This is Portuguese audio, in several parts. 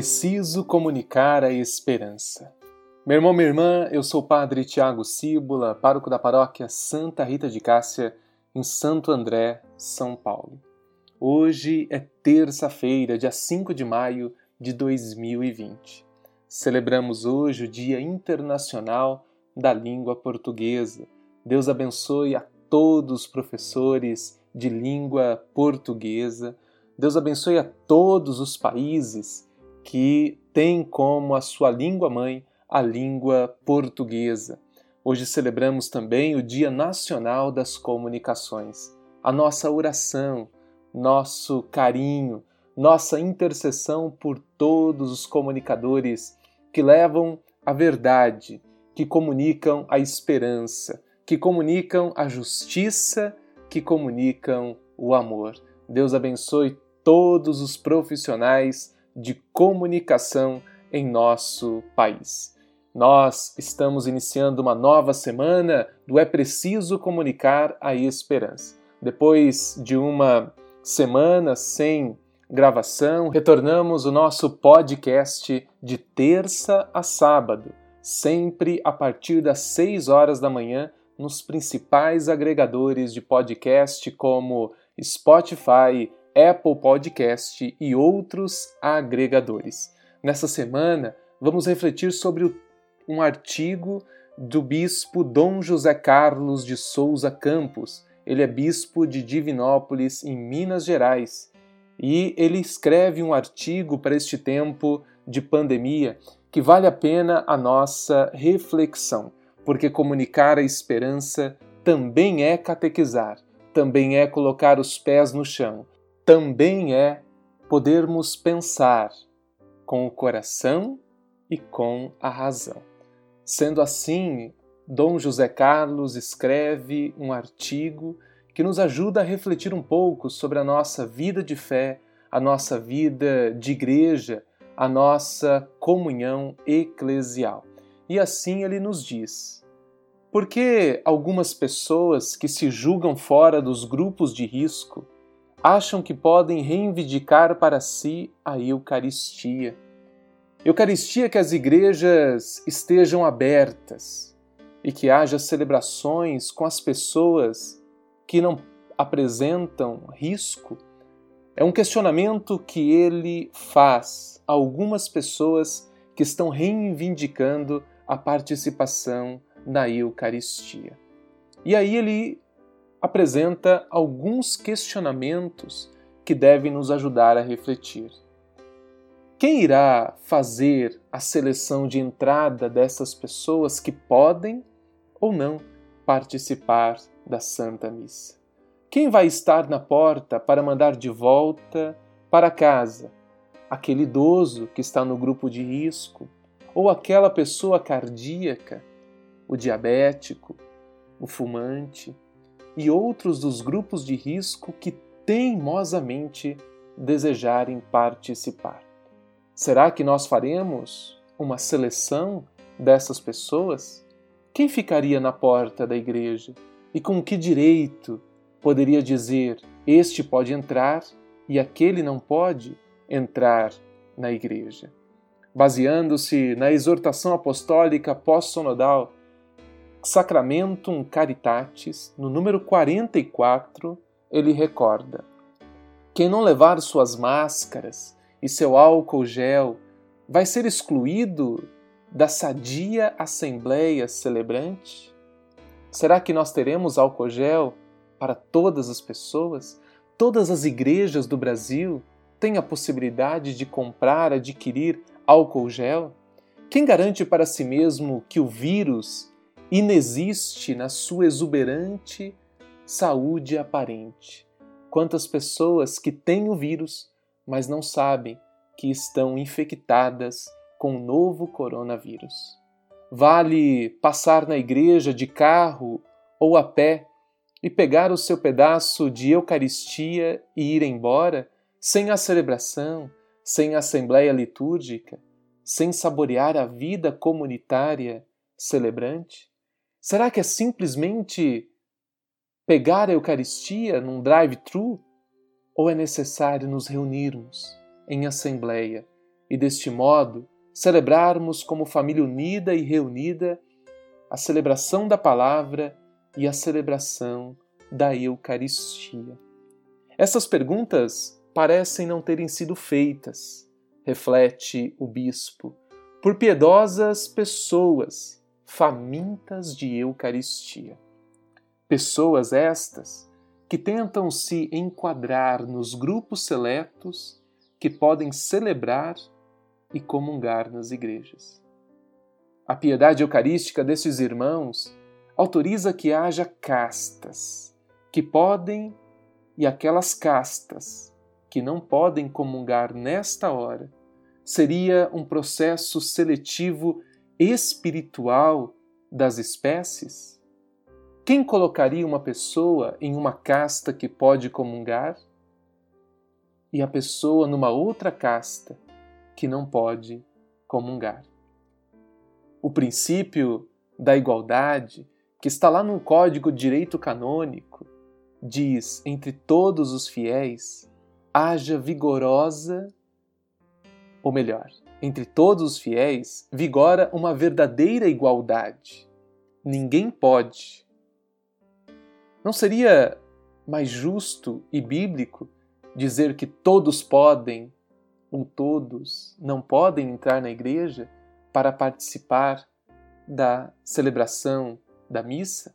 preciso comunicar a esperança. Meu irmão, minha irmã, eu sou o Padre Tiago Cíbula, pároco da paróquia Santa Rita de Cássia, em Santo André, São Paulo. Hoje é terça-feira, dia 5 de maio de 2020. Celebramos hoje o Dia Internacional da Língua Portuguesa. Deus abençoe a todos os professores de língua portuguesa. Deus abençoe a todos os países que têm como a sua língua mãe a língua portuguesa. Hoje celebramos também o Dia Nacional das Comunicações. A nossa oração, nosso carinho, nossa intercessão por todos os comunicadores que levam a verdade, que comunicam a esperança, que comunicam a justiça, que comunicam o amor. Deus abençoe todos os profissionais de comunicação em nosso país. Nós estamos iniciando uma nova semana do É Preciso Comunicar a Esperança. Depois de uma semana sem gravação, retornamos o nosso podcast de terça a sábado, sempre a partir das 6 horas da manhã, nos principais agregadores de podcast como Spotify, Apple Podcast e outros agregadores. Nessa semana, vamos refletir sobre um artigo do bispo Dom José Carlos de Souza Campos. Ele é bispo de Divinópolis, em Minas Gerais, e ele escreve um artigo para este tempo de pandemia que vale a pena a nossa reflexão, porque comunicar a esperança também é catequizar, também é colocar os pés no chão, também é podermos pensar com o coração e com a razão. Sendo assim, Dom José Carlos escreve um artigo que nos ajuda a refletir um pouco sobre a nossa vida de fé, a nossa vida de igreja, a nossa comunhão eclesial. E assim ele nos diz: por que algumas pessoas que se julgam fora dos grupos de risco acham que podem reivindicar para si a Eucaristia? Eucaristia que as igrejas estejam abertas e que haja celebrações com as pessoas que não apresentam risco é um questionamento que ele faz a algumas pessoas que estão reivindicando a participação na Eucaristia. E aí ele apresenta alguns questionamentos que devem nos ajudar a refletir. Quem irá fazer a seleção de entrada dessas pessoas que podem ou não participar da Santa Missa? Quem vai estar na porta para mandar de volta para casa aquele idoso que está no grupo de risco ou aquela pessoa cardíaca, o diabético, o fumante e outros dos grupos de risco que teimosamente desejarem participar? Será que nós faremos uma seleção dessas pessoas? Quem ficaria na porta da igreja? E com que direito poderia dizer: este pode entrar e aquele não pode entrar na igreja? Baseando-se na exortação apostólica pós-sonodal Sacramentum Caritatis, no número 44, ele recorda: quem não levar suas máscaras e seu álcool gel vai ser excluído da sadia assembleia celebrante? Será que nós teremos álcool gel para todas as pessoas? Todas as igrejas do Brasil têm a possibilidade de comprar, adquirir álcool gel? Quem garante para si mesmo que o vírus inexiste na sua exuberante saúde aparente? Quantas pessoas que têm o vírus mas não sabem que estão infectadas com o novo coronavírus. Vale passar na igreja de carro ou a pé e pegar o seu pedaço de Eucaristia e ir embora sem a celebração, sem a assembleia litúrgica, sem saborear a vida comunitária celebrante? Será que é simplesmente pegar a Eucaristia num drive-thru ou é necessário nos reunirmos em assembleia e, deste modo, celebrarmos como família unida e reunida a celebração da palavra e a celebração da Eucaristia. Essas perguntas parecem não terem sido feitas, reflete o bispo, por piedosas pessoas famintas de Eucaristia. Pessoas estas que tentam se enquadrar nos grupos seletos que podem celebrar e comungar nas igrejas. A piedade eucarística desses irmãos autoriza que haja castas que podem e aquelas castas que não podem comungar nesta hora. Seria um processo seletivo espiritual das espécies? Quem colocaria uma pessoa em uma casta que pode comungar e a pessoa numa outra casta que não pode comungar? O princípio da igualdade, que está lá no Código Direito Canônico, diz: entre todos os fiéis, haja vigorosa, ou melhor, entre todos os fiéis, vigora uma verdadeira igualdade. Ninguém pode. Não seria mais justo e bíblico dizer que todos podem ou todos não podem entrar na igreja para participar da celebração da missa?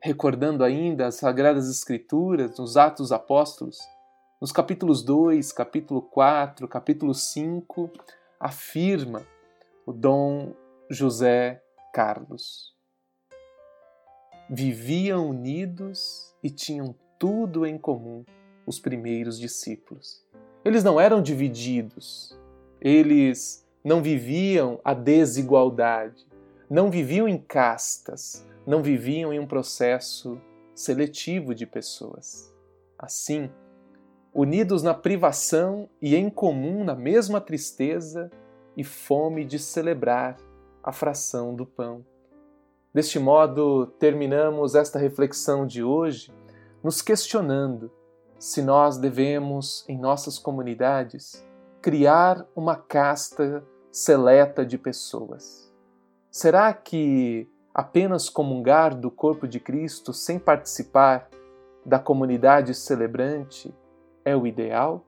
Recordando ainda as Sagradas Escrituras nos Atos Apóstolos, nos capítulos 2, capítulo 4, capítulo 5, afirma o Dom José Carlos. Viviam unidos e tinham tudo em comum os primeiros discípulos. Eles não eram divididos, eles não viviam a desigualdade, não viviam em castas, não viviam em um processo seletivo de pessoas. Assim, unidos na privação e em comum na mesma tristeza e fome de celebrar a fração do pão. Deste modo, terminamos esta reflexão de hoje nos questionando se nós devemos, em nossas comunidades, criar uma casta seleta de pessoas. Será que apenas comungar do corpo de Cristo sem participar da comunidade celebrante é o ideal?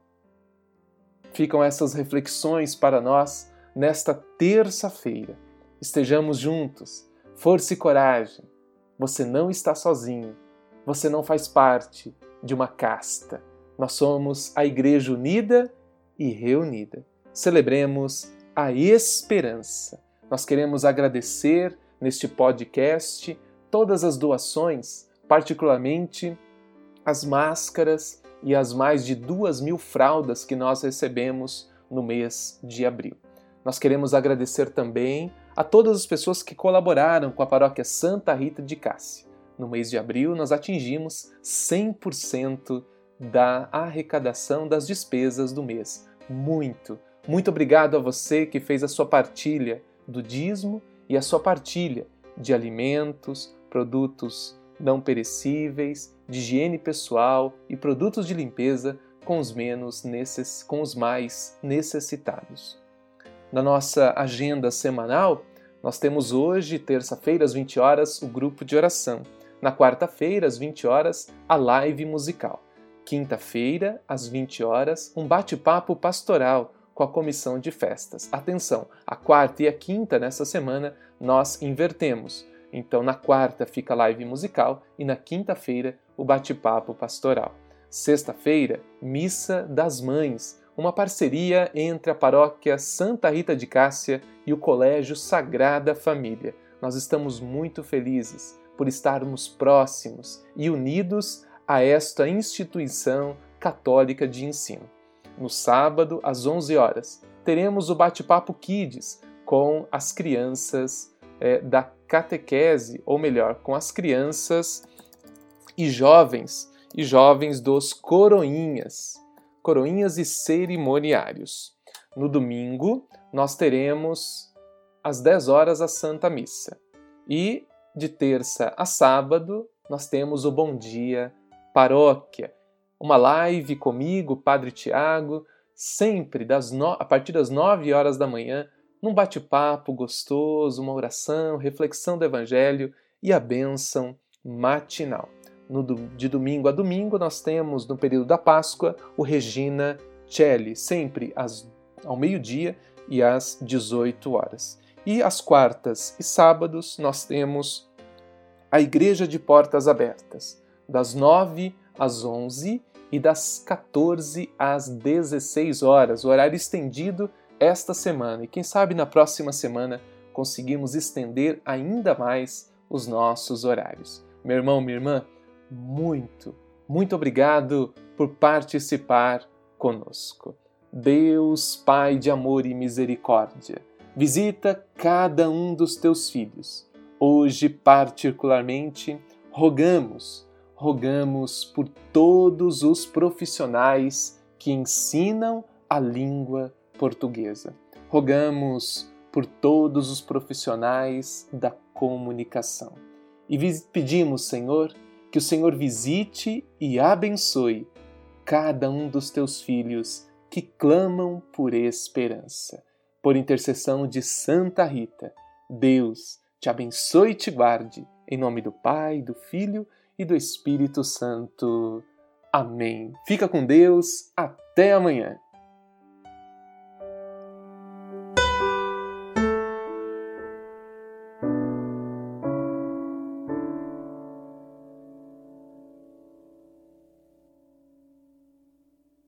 Ficam essas reflexões para nós nesta terça-feira. Estejamos juntos, força e coragem. Você não está sozinho, você não faz parte de uma casta. Nós somos a Igreja unida e reunida. Celebremos a esperança. Nós queremos agradecer neste podcast todas as doações, particularmente as máscaras e as mais de duas mil fraldas que nós recebemos no mês de abril. Nós queremos agradecer também a todas as pessoas que colaboraram com a paróquia Santa Rita de Cássia. No mês de abril, nós atingimos 100% da arrecadação das despesas do mês. Muito, muito obrigado a você que fez a sua partilha do dízimo e a sua partilha de alimentos, produtos não perecíveis, de higiene pessoal e produtos de limpeza com os menos necess... com os mais necessitados. Na nossa agenda semanal, nós temos hoje, terça-feira, às 20 horas, o grupo de oração. Na quarta-feira, às 20 horas, a live musical. Quinta-feira, às 20 horas, um bate-papo pastoral com a comissão de festas. Atenção, a quarta e a quinta nessa semana nós invertemos. Então, na quarta fica live musical e na quinta-feira o bate-papo pastoral. Sexta-feira, Missa das Mães, uma parceria entre a paróquia Santa Rita de Cássia e o Colégio Sagrada Família. Nós estamos muito felizes por estarmos próximos e unidos a esta instituição católica de ensino no sábado, às 11 horas, teremos o Bate-Papo Kids com as crianças é, da catequese, ou melhor, com as crianças e jovens e jovens dos coroinhas, coroinhas e cerimoniários. No domingo, nós teremos às 10 horas a Santa Missa. E de terça a sábado, nós temos o Bom Dia Paróquia, uma live comigo, Padre Tiago, sempre das no... a partir das 9 horas da manhã, num bate-papo gostoso, uma oração, reflexão do Evangelho e a bênção matinal. No, de domingo a domingo, nós temos, no período da Páscoa, o Regina Celli, sempre às, ao meio-dia e às 18 horas. E às quartas e sábados, nós temos a Igreja de Portas Abertas, das 9 às 11 e das 14 às 16 horas, o horário estendido esta semana. E quem sabe na próxima semana conseguimos estender ainda mais os nossos horários. Meu irmão, minha irmã, muito, muito obrigado por participar conosco. Deus, Pai de amor e misericórdia, visita cada um dos teus filhos. Hoje, particularmente, rogamos, rogamos por todos os profissionais que ensinam a língua portuguesa. Rogamos por todos os profissionais da comunicação. E pedimos, Senhor, que o Senhor visite e abençoe cada um dos teus filhos que clamam por esperança. Por intercessão de Santa Rita, Deus te abençoe e te guarde. Em nome do Pai, do Filho e do Espírito Santo. Amém. Fica com Deus. Até amanhã.